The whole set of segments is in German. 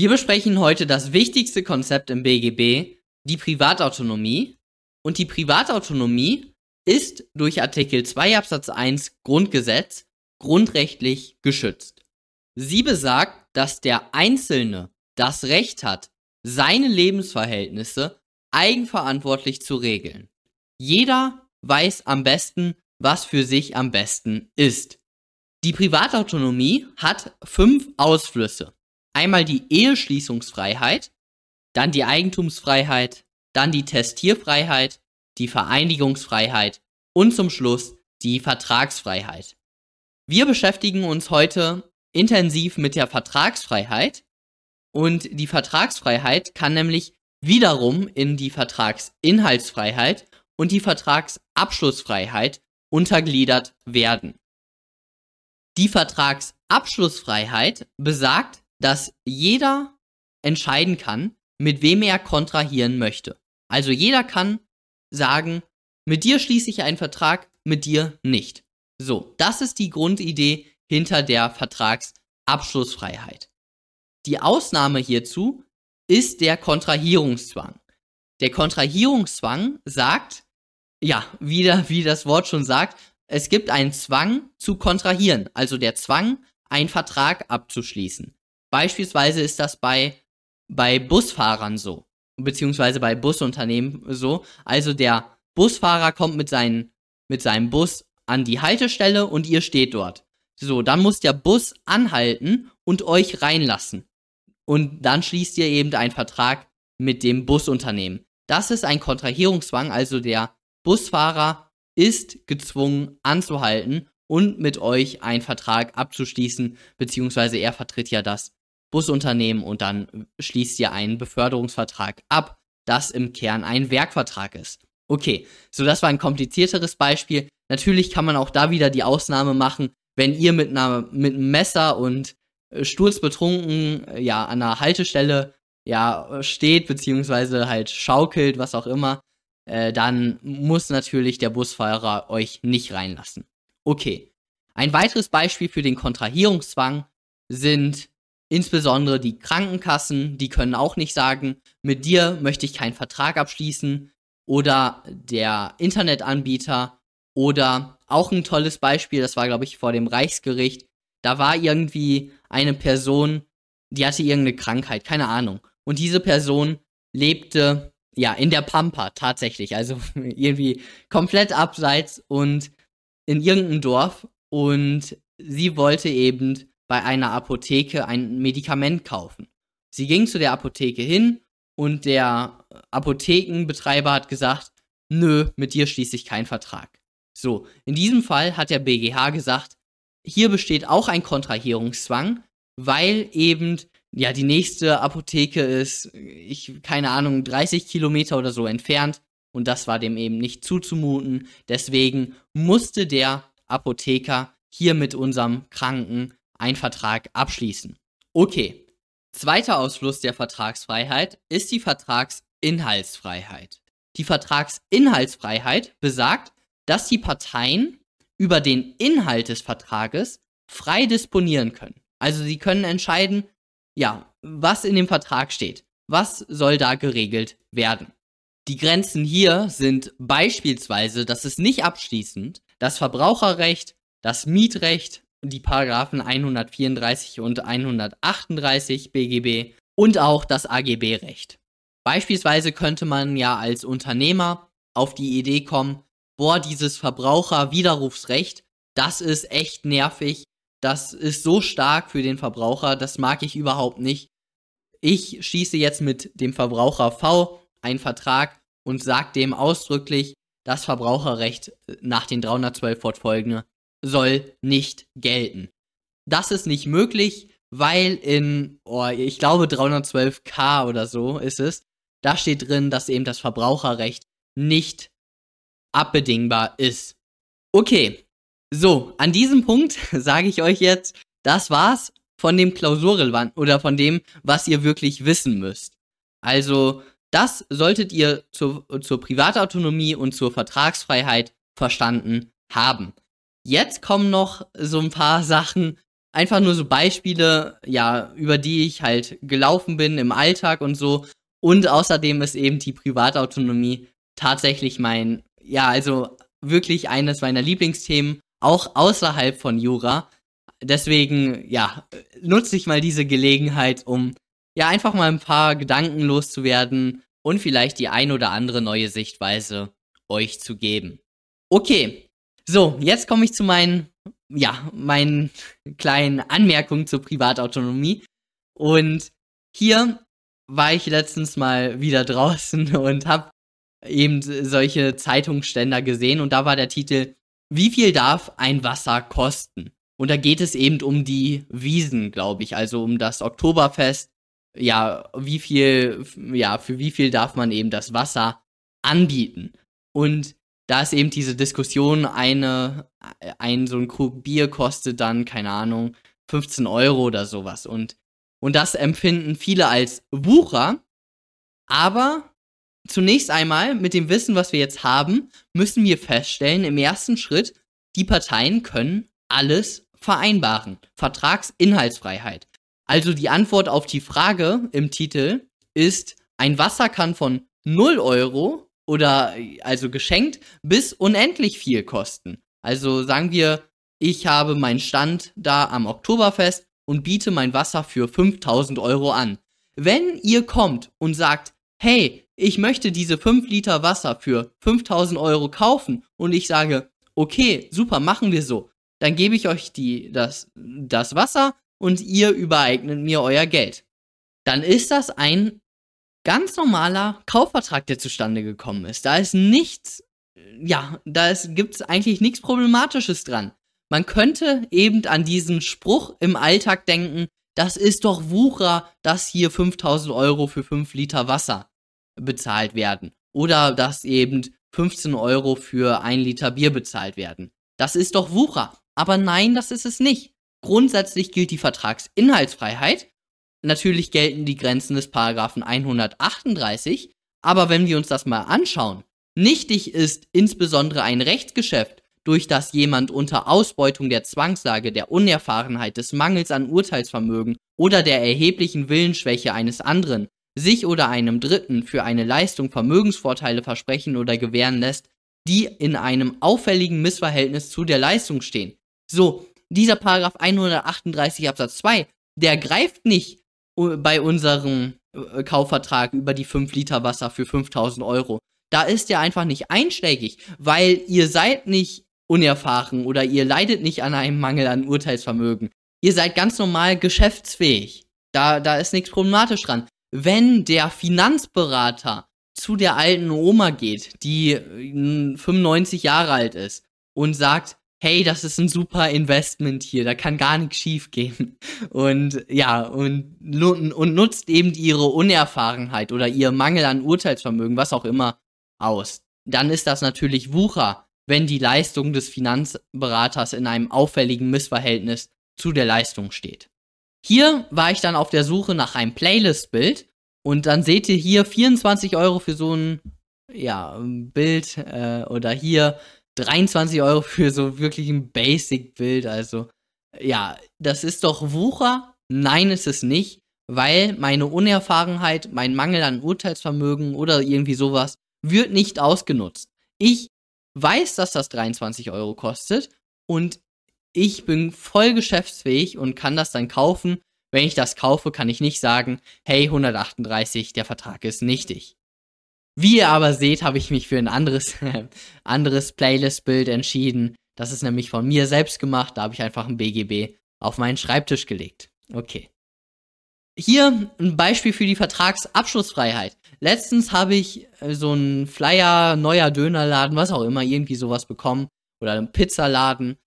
Wir besprechen heute das wichtigste Konzept im BGB, die Privatautonomie. Und die Privatautonomie ist durch Artikel 2 Absatz 1 Grundgesetz grundrechtlich geschützt. Sie besagt, dass der Einzelne das Recht hat, seine Lebensverhältnisse eigenverantwortlich zu regeln. Jeder weiß am besten, was für sich am besten ist. Die Privatautonomie hat fünf Ausflüsse. Einmal die Eheschließungsfreiheit, dann die Eigentumsfreiheit, dann die Testierfreiheit, die Vereinigungsfreiheit und zum Schluss die Vertragsfreiheit. Wir beschäftigen uns heute intensiv mit der Vertragsfreiheit und die Vertragsfreiheit kann nämlich wiederum in die Vertragsinhaltsfreiheit und die Vertragsabschlussfreiheit untergliedert werden. Die Vertragsabschlussfreiheit besagt, dass jeder entscheiden kann, mit wem er kontrahieren möchte. Also jeder kann sagen, mit dir schließe ich einen Vertrag, mit dir nicht. So, das ist die Grundidee hinter der Vertragsabschlussfreiheit. Die Ausnahme hierzu ist der Kontrahierungszwang. Der Kontrahierungszwang sagt, ja, wieder wie das Wort schon sagt, es gibt einen Zwang zu kontrahieren, also der Zwang, einen Vertrag abzuschließen. Beispielsweise ist das bei, bei Busfahrern so, beziehungsweise bei Busunternehmen so. Also der Busfahrer kommt mit, seinen, mit seinem Bus an die Haltestelle und ihr steht dort. So, dann muss der Bus anhalten und euch reinlassen. Und dann schließt ihr eben einen Vertrag mit dem Busunternehmen. Das ist ein Kontrahierungszwang, also der Busfahrer ist gezwungen anzuhalten und mit euch einen Vertrag abzuschließen, beziehungsweise er vertritt ja das Busunternehmen und dann schließt ihr einen Beförderungsvertrag ab, das im Kern ein Werkvertrag ist. Okay, so das war ein komplizierteres Beispiel. Natürlich kann man auch da wieder die Ausnahme machen, wenn ihr mit einer mit einem Messer und äh, sturzbetrunken äh, ja an einer Haltestelle ja steht beziehungsweise halt schaukelt, was auch immer, äh, dann muss natürlich der Busfahrer euch nicht reinlassen. Okay. Ein weiteres Beispiel für den Kontrahierungszwang sind insbesondere die Krankenkassen, die können auch nicht sagen, mit dir möchte ich keinen Vertrag abschließen oder der Internetanbieter oder auch ein tolles Beispiel, das war glaube ich vor dem Reichsgericht, da war irgendwie eine Person, die hatte irgendeine Krankheit, keine Ahnung. Und diese Person lebte ja in der Pampa tatsächlich, also irgendwie komplett abseits und in irgendeinem Dorf und sie wollte eben bei einer Apotheke ein Medikament kaufen. Sie ging zu der Apotheke hin und der Apothekenbetreiber hat gesagt, nö, mit dir schließe ich keinen Vertrag. So, in diesem Fall hat der BGH gesagt, hier besteht auch ein Kontrahierungszwang, weil eben ja die nächste Apotheke ist, ich keine Ahnung, 30 Kilometer oder so entfernt und das war dem eben nicht zuzumuten. Deswegen musste der Apotheker hier mit unserem Kranken einen Vertrag abschließen. Okay. Zweiter Ausfluss der Vertragsfreiheit ist die Vertragsinhaltsfreiheit. Die Vertragsinhaltsfreiheit besagt, dass die Parteien über den Inhalt des Vertrages frei disponieren können. Also sie können entscheiden, ja, was in dem Vertrag steht. Was soll da geregelt werden? Die Grenzen hier sind beispielsweise, dass es nicht abschließend das Verbraucherrecht, das Mietrecht, die Paragraphen 134 und 138 BGB und auch das AGB-Recht. Beispielsweise könnte man ja als Unternehmer auf die Idee kommen, boah, dieses Verbraucherwiderrufsrecht, das ist echt nervig, das ist so stark für den Verbraucher, das mag ich überhaupt nicht. Ich schließe jetzt mit dem Verbraucher V einen Vertrag und sage dem ausdrücklich, das Verbraucherrecht nach den 312 fortfolgende soll nicht gelten. Das ist nicht möglich, weil in, oh, ich glaube 312k oder so ist es, da steht drin, dass eben das Verbraucherrecht nicht abbedingbar ist. Okay, so, an diesem Punkt sage ich euch jetzt, das war's von dem Klausurrelevant oder von dem, was ihr wirklich wissen müsst. Also, das solltet ihr zur, zur Privatautonomie und zur Vertragsfreiheit verstanden haben. Jetzt kommen noch so ein paar Sachen, einfach nur so Beispiele, ja, über die ich halt gelaufen bin im Alltag und so. Und außerdem ist eben die Privatautonomie tatsächlich mein, ja, also wirklich eines meiner Lieblingsthemen, auch außerhalb von Jura. Deswegen, ja, nutze ich mal diese Gelegenheit, um ja einfach mal ein paar Gedanken loszuwerden und vielleicht die ein oder andere neue Sichtweise euch zu geben. Okay, so, jetzt komme ich zu meinen, ja, meinen kleinen Anmerkungen zur Privatautonomie. Und hier war ich letztens mal wieder draußen und habe eben solche Zeitungsständer gesehen und da war der Titel Wie viel darf ein Wasser kosten? Und da geht es eben um die Wiesen, glaube ich, also um das Oktoberfest. Ja, wie viel, ja, für wie viel darf man eben das Wasser anbieten? Und da ist eben diese Diskussion, eine, ein so ein Krug Bier kostet dann, keine Ahnung, 15 Euro oder sowas. Und, und das empfinden viele als Wucher. Aber zunächst einmal, mit dem Wissen, was wir jetzt haben, müssen wir feststellen, im ersten Schritt, die Parteien können alles vereinbaren. Vertragsinhaltsfreiheit. Also die Antwort auf die Frage im Titel ist, ein Wasser kann von 0 Euro oder also geschenkt bis unendlich viel kosten. Also sagen wir, ich habe meinen Stand da am Oktoberfest und biete mein Wasser für 5000 Euro an. Wenn ihr kommt und sagt, hey, ich möchte diese 5 Liter Wasser für 5000 Euro kaufen und ich sage, okay, super, machen wir so, dann gebe ich euch die, das, das Wasser und ihr übereignet mir euer Geld. Dann ist das ein ganz normaler Kaufvertrag, der zustande gekommen ist. Da ist nichts, ja, da gibt es eigentlich nichts Problematisches dran. Man könnte eben an diesen Spruch im Alltag denken, das ist doch Wucher, dass hier 5000 Euro für 5 Liter Wasser bezahlt werden. Oder dass eben 15 Euro für ein Liter Bier bezahlt werden. Das ist doch Wucher. Aber nein, das ist es nicht. Grundsätzlich gilt die Vertragsinhaltsfreiheit Natürlich gelten die Grenzen des Paragraphen 138, aber wenn wir uns das mal anschauen, nichtig ist insbesondere ein Rechtsgeschäft, durch das jemand unter Ausbeutung der Zwangslage, der Unerfahrenheit, des Mangels an Urteilsvermögen oder der erheblichen Willensschwäche eines anderen sich oder einem Dritten für eine Leistung Vermögensvorteile versprechen oder gewähren lässt, die in einem auffälligen Missverhältnis zu der Leistung stehen. So, dieser Paragraph 138 Absatz 2, der greift nicht bei unserem äh, Kaufvertrag über die 5 Liter Wasser für 5000 Euro. Da ist er einfach nicht einschlägig, weil ihr seid nicht unerfahren oder ihr leidet nicht an einem Mangel an Urteilsvermögen. Ihr seid ganz normal geschäftsfähig. Da, da ist nichts problematisch dran. Wenn der Finanzberater zu der alten Oma geht, die 95 äh, Jahre alt ist und sagt, hey, das ist ein super Investment hier, da kann gar nichts schief gehen. Und ja, und, und nutzt eben ihre Unerfahrenheit oder ihr Mangel an Urteilsvermögen, was auch immer, aus. Dann ist das natürlich Wucher, wenn die Leistung des Finanzberaters in einem auffälligen Missverhältnis zu der Leistung steht. Hier war ich dann auf der Suche nach einem Playlist-Bild und dann seht ihr hier 24 Euro für so ein ja, Bild äh, oder hier 23 Euro für so wirklich ein Basic-Bild. Also, ja, das ist doch Wucher? Nein, ist es nicht, weil meine Unerfahrenheit, mein Mangel an Urteilsvermögen oder irgendwie sowas wird nicht ausgenutzt. Ich weiß, dass das 23 Euro kostet und ich bin voll geschäftsfähig und kann das dann kaufen. Wenn ich das kaufe, kann ich nicht sagen, hey, 138, der Vertrag ist nichtig. Wie ihr aber seht, habe ich mich für ein anderes, anderes Playlist-Bild entschieden. Das ist nämlich von mir selbst gemacht. Da habe ich einfach ein BGB auf meinen Schreibtisch gelegt. Okay. Hier ein Beispiel für die Vertragsabschlussfreiheit. Letztens habe ich äh, so einen Flyer, neuer Dönerladen, was auch immer, irgendwie sowas bekommen. Oder einen Pizzaladen.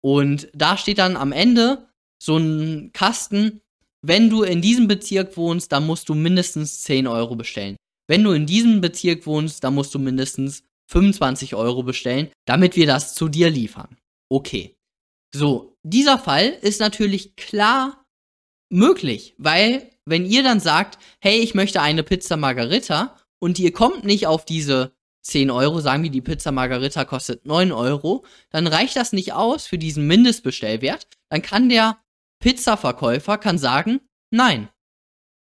Und da steht dann am Ende so ein Kasten, wenn du in diesem Bezirk wohnst, dann musst du mindestens 10 Euro bestellen. Wenn du in diesem Bezirk wohnst, dann musst du mindestens 25 Euro bestellen, damit wir das zu dir liefern. Okay. So, dieser Fall ist natürlich klar möglich, weil wenn ihr dann sagt, hey, ich möchte eine Pizza Margarita und ihr kommt nicht auf diese 10 Euro, sagen wir, die Pizza Margarita kostet 9 Euro, dann reicht das nicht aus für diesen Mindestbestellwert. Dann kann der Pizzaverkäufer kann sagen, nein,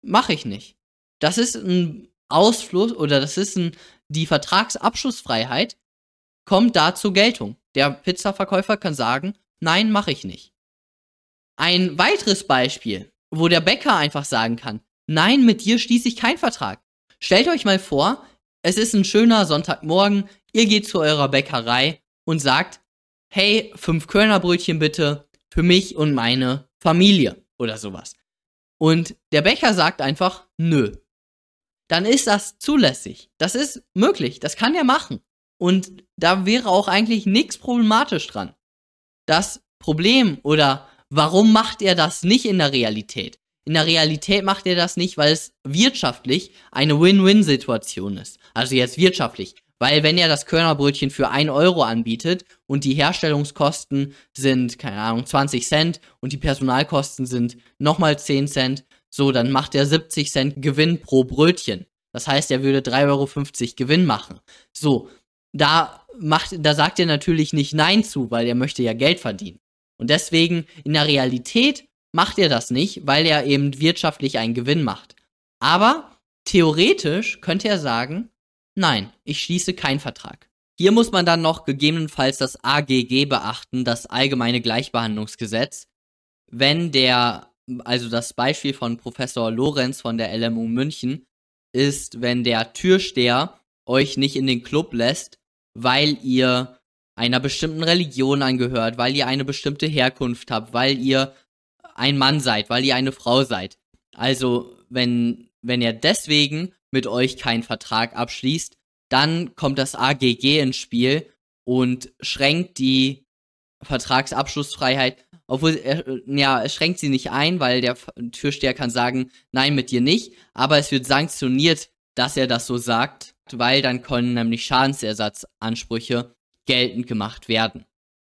mache ich nicht. Das ist ein Ausfluss oder das ist ein, die Vertragsabschlussfreiheit kommt da zur Geltung. Der Pizzaverkäufer kann sagen, nein, mache ich nicht. Ein weiteres Beispiel, wo der Bäcker einfach sagen kann, nein, mit dir schließe ich keinen Vertrag. Stellt euch mal vor, es ist ein schöner Sonntagmorgen, ihr geht zu eurer Bäckerei und sagt, hey, fünf Körnerbrötchen bitte für mich und meine Familie oder sowas. Und der Bäcker sagt einfach, nö. Dann ist das zulässig. Das ist möglich. Das kann er machen. Und da wäre auch eigentlich nichts problematisch dran. Das Problem oder warum macht er das nicht in der Realität? In der Realität macht er das nicht, weil es wirtschaftlich eine Win-Win-Situation ist. Also jetzt wirtschaftlich. Weil wenn er das Körnerbrötchen für 1 Euro anbietet und die Herstellungskosten sind, keine Ahnung, 20 Cent und die Personalkosten sind nochmal 10 Cent, so, dann macht er 70 Cent Gewinn pro Brötchen. Das heißt, er würde 3,50 Euro Gewinn machen. So, da macht, da sagt er natürlich nicht Nein zu, weil er möchte ja Geld verdienen. Und deswegen in der Realität macht er das nicht, weil er eben wirtschaftlich einen Gewinn macht. Aber theoretisch könnte er sagen, Nein, ich schließe keinen Vertrag. Hier muss man dann noch gegebenenfalls das AGG beachten, das Allgemeine Gleichbehandlungsgesetz. Wenn der, also das Beispiel von Professor Lorenz von der LMU München ist, wenn der Türsteher euch nicht in den Club lässt, weil ihr einer bestimmten Religion angehört, weil ihr eine bestimmte Herkunft habt, weil ihr ein Mann seid, weil ihr eine Frau seid. Also, wenn, wenn er deswegen mit euch keinen Vertrag abschließt, dann kommt das AGG ins Spiel und schränkt die Vertragsabschlussfreiheit, obwohl er, ja, es schränkt sie nicht ein, weil der Türsteher kann sagen, nein, mit dir nicht, aber es wird sanktioniert, dass er das so sagt, weil dann können nämlich Schadensersatzansprüche geltend gemacht werden.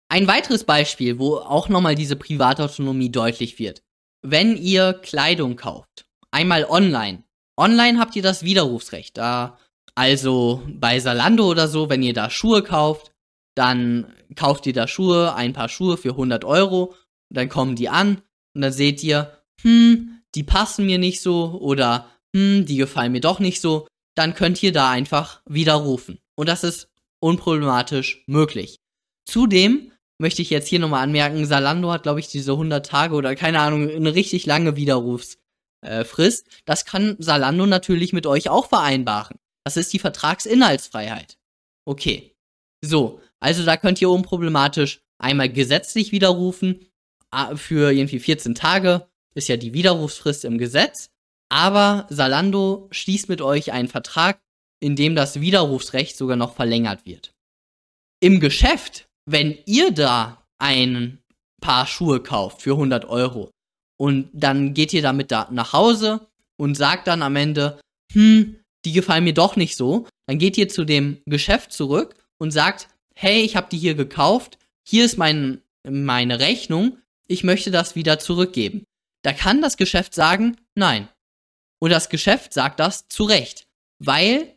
Ein weiteres Beispiel, wo auch nochmal diese Privatautonomie deutlich wird. Wenn ihr Kleidung kauft, einmal online, Online habt ihr das Widerrufsrecht. Da, also bei Salando oder so, wenn ihr da Schuhe kauft, dann kauft ihr da Schuhe, ein paar Schuhe für 100 Euro, dann kommen die an und dann seht ihr, hm, die passen mir nicht so oder hm, die gefallen mir doch nicht so, dann könnt ihr da einfach widerrufen. Und das ist unproblematisch möglich. Zudem möchte ich jetzt hier nochmal anmerken, Salando hat, glaube ich, diese 100 Tage oder keine Ahnung, eine richtig lange Widerrufs äh, das kann Salando natürlich mit euch auch vereinbaren. Das ist die Vertragsinhaltsfreiheit. Okay. So, also da könnt ihr unproblematisch einmal gesetzlich widerrufen für irgendwie 14 Tage, ist ja die Widerrufsfrist im Gesetz, aber Salando schließt mit euch einen Vertrag, in dem das Widerrufsrecht sogar noch verlängert wird. Im Geschäft, wenn ihr da ein paar Schuhe kauft für 100 Euro, und dann geht ihr damit da nach Hause und sagt dann am Ende, hm, die gefallen mir doch nicht so. Dann geht ihr zu dem Geschäft zurück und sagt, hey, ich habe die hier gekauft, hier ist mein, meine Rechnung, ich möchte das wieder zurückgeben. Da kann das Geschäft sagen, nein. Und das Geschäft sagt das zu Recht, weil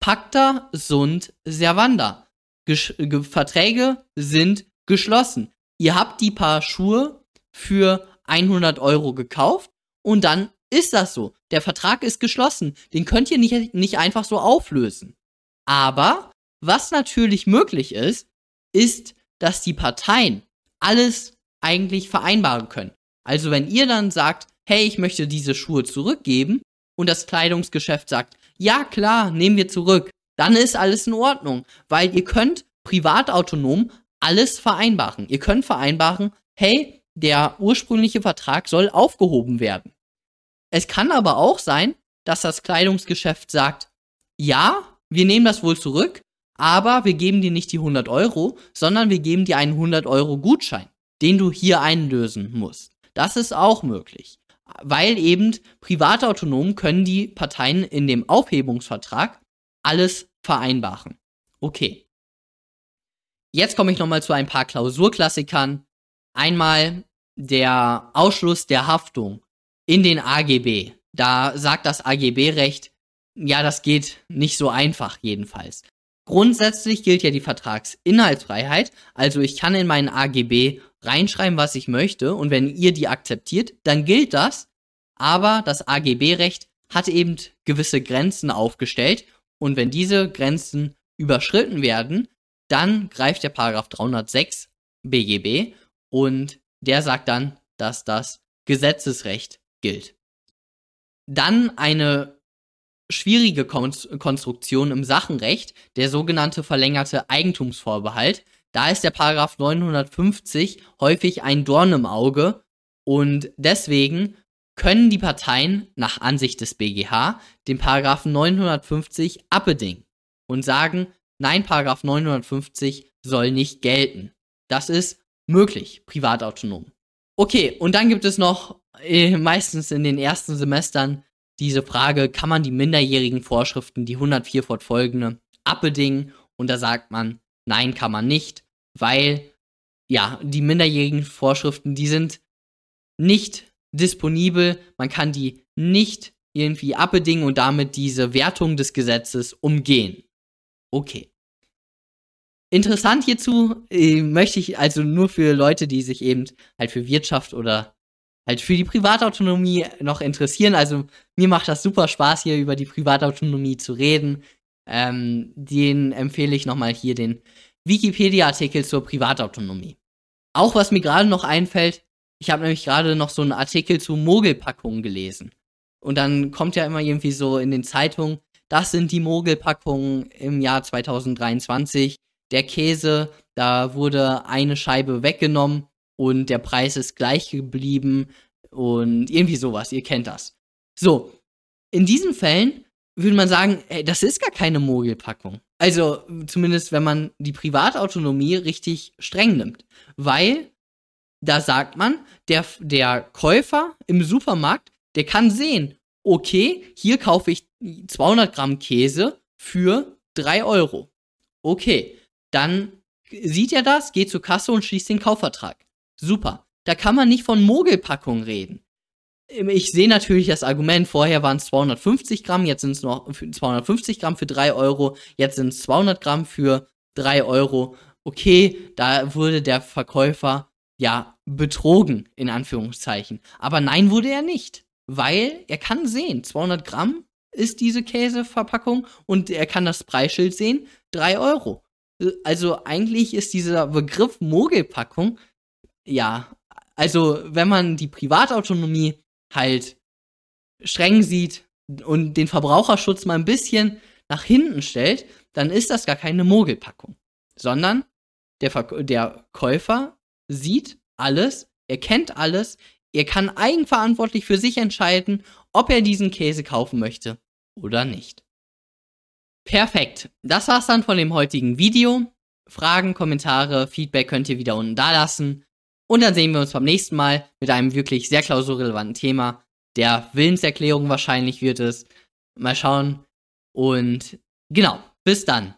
Pacta sunt servanda. Gesch Verträge sind geschlossen. Ihr habt die paar Schuhe für 100 Euro gekauft und dann ist das so. Der Vertrag ist geschlossen. Den könnt ihr nicht, nicht einfach so auflösen. Aber was natürlich möglich ist, ist, dass die Parteien alles eigentlich vereinbaren können. Also wenn ihr dann sagt, hey, ich möchte diese Schuhe zurückgeben und das Kleidungsgeschäft sagt, ja klar, nehmen wir zurück, dann ist alles in Ordnung, weil ihr könnt privatautonom alles vereinbaren. Ihr könnt vereinbaren, hey, der ursprüngliche Vertrag soll aufgehoben werden. Es kann aber auch sein, dass das Kleidungsgeschäft sagt, ja, wir nehmen das wohl zurück, aber wir geben dir nicht die 100 Euro, sondern wir geben dir einen 100 Euro Gutschein, den du hier einlösen musst. Das ist auch möglich. Weil eben Privatautonomen können die Parteien in dem Aufhebungsvertrag alles vereinbaren. Okay. Jetzt komme ich nochmal zu ein paar Klausurklassikern. Einmal der Ausschluss der Haftung in den AGB. Da sagt das AGB-Recht, ja, das geht nicht so einfach jedenfalls. Grundsätzlich gilt ja die Vertragsinhaltsfreiheit, also ich kann in meinen AGB reinschreiben, was ich möchte. Und wenn ihr die akzeptiert, dann gilt das. Aber das AGB-Recht hat eben gewisse Grenzen aufgestellt. Und wenn diese Grenzen überschritten werden, dann greift der Paragraph 306 BGB und der sagt dann, dass das Gesetzesrecht gilt. Dann eine schwierige Konstruktion im Sachenrecht, der sogenannte verlängerte Eigentumsvorbehalt. Da ist der Paragraph 950 häufig ein Dorn im Auge und deswegen können die Parteien nach Ansicht des BGH den Paragraphen 950 abbedingen und sagen, nein, Paragraph 950 soll nicht gelten. Das ist möglich, privatautonom. Okay, und dann gibt es noch äh, meistens in den ersten Semestern diese Frage, kann man die minderjährigen Vorschriften, die 104 fortfolgende, abbedingen? Und da sagt man, nein, kann man nicht, weil ja, die minderjährigen Vorschriften, die sind nicht disponibel, man kann die nicht irgendwie abbedingen und damit diese Wertung des Gesetzes umgehen. Okay. Interessant hierzu äh, möchte ich also nur für Leute, die sich eben halt für Wirtschaft oder halt für die Privatautonomie noch interessieren. Also mir macht das super Spaß, hier über die Privatautonomie zu reden. Ähm, den empfehle ich nochmal hier den Wikipedia-Artikel zur Privatautonomie. Auch was mir gerade noch einfällt, ich habe nämlich gerade noch so einen Artikel zu Mogelpackungen gelesen. Und dann kommt ja immer irgendwie so in den Zeitungen, das sind die Mogelpackungen im Jahr 2023. Der Käse, da wurde eine Scheibe weggenommen und der Preis ist gleich geblieben und irgendwie sowas, ihr kennt das. So, in diesen Fällen würde man sagen, ey, das ist gar keine Mogelpackung. Also zumindest, wenn man die Privatautonomie richtig streng nimmt. Weil da sagt man, der, der Käufer im Supermarkt, der kann sehen, okay, hier kaufe ich 200 Gramm Käse für 3 Euro. Okay, dann sieht er das, geht zur Kasse und schließt den Kaufvertrag. Super. Da kann man nicht von Mogelpackung reden. Ich sehe natürlich das Argument, vorher waren es 250 Gramm, jetzt sind es noch 250 Gramm für 3 Euro, jetzt sind es 200 Gramm für 3 Euro. Okay, da wurde der Verkäufer ja betrogen, in Anführungszeichen. Aber nein, wurde er nicht. Weil er kann sehen, 200 Gramm ist diese Käseverpackung und er kann das Preisschild sehen, 3 Euro. Also eigentlich ist dieser Begriff Mogelpackung ja, also wenn man die Privatautonomie halt streng sieht und den Verbraucherschutz mal ein bisschen nach hinten stellt, dann ist das gar keine Mogelpackung, sondern der, Ver der Käufer sieht alles, er kennt alles, er kann eigenverantwortlich für sich entscheiden, ob er diesen Käse kaufen möchte oder nicht. Perfekt. Das war's dann von dem heutigen Video. Fragen, Kommentare, Feedback könnt ihr wieder unten da lassen. Und dann sehen wir uns beim nächsten Mal mit einem wirklich sehr klausurrelevanten Thema. Der Willenserklärung wahrscheinlich wird es. Mal schauen. Und genau, bis dann.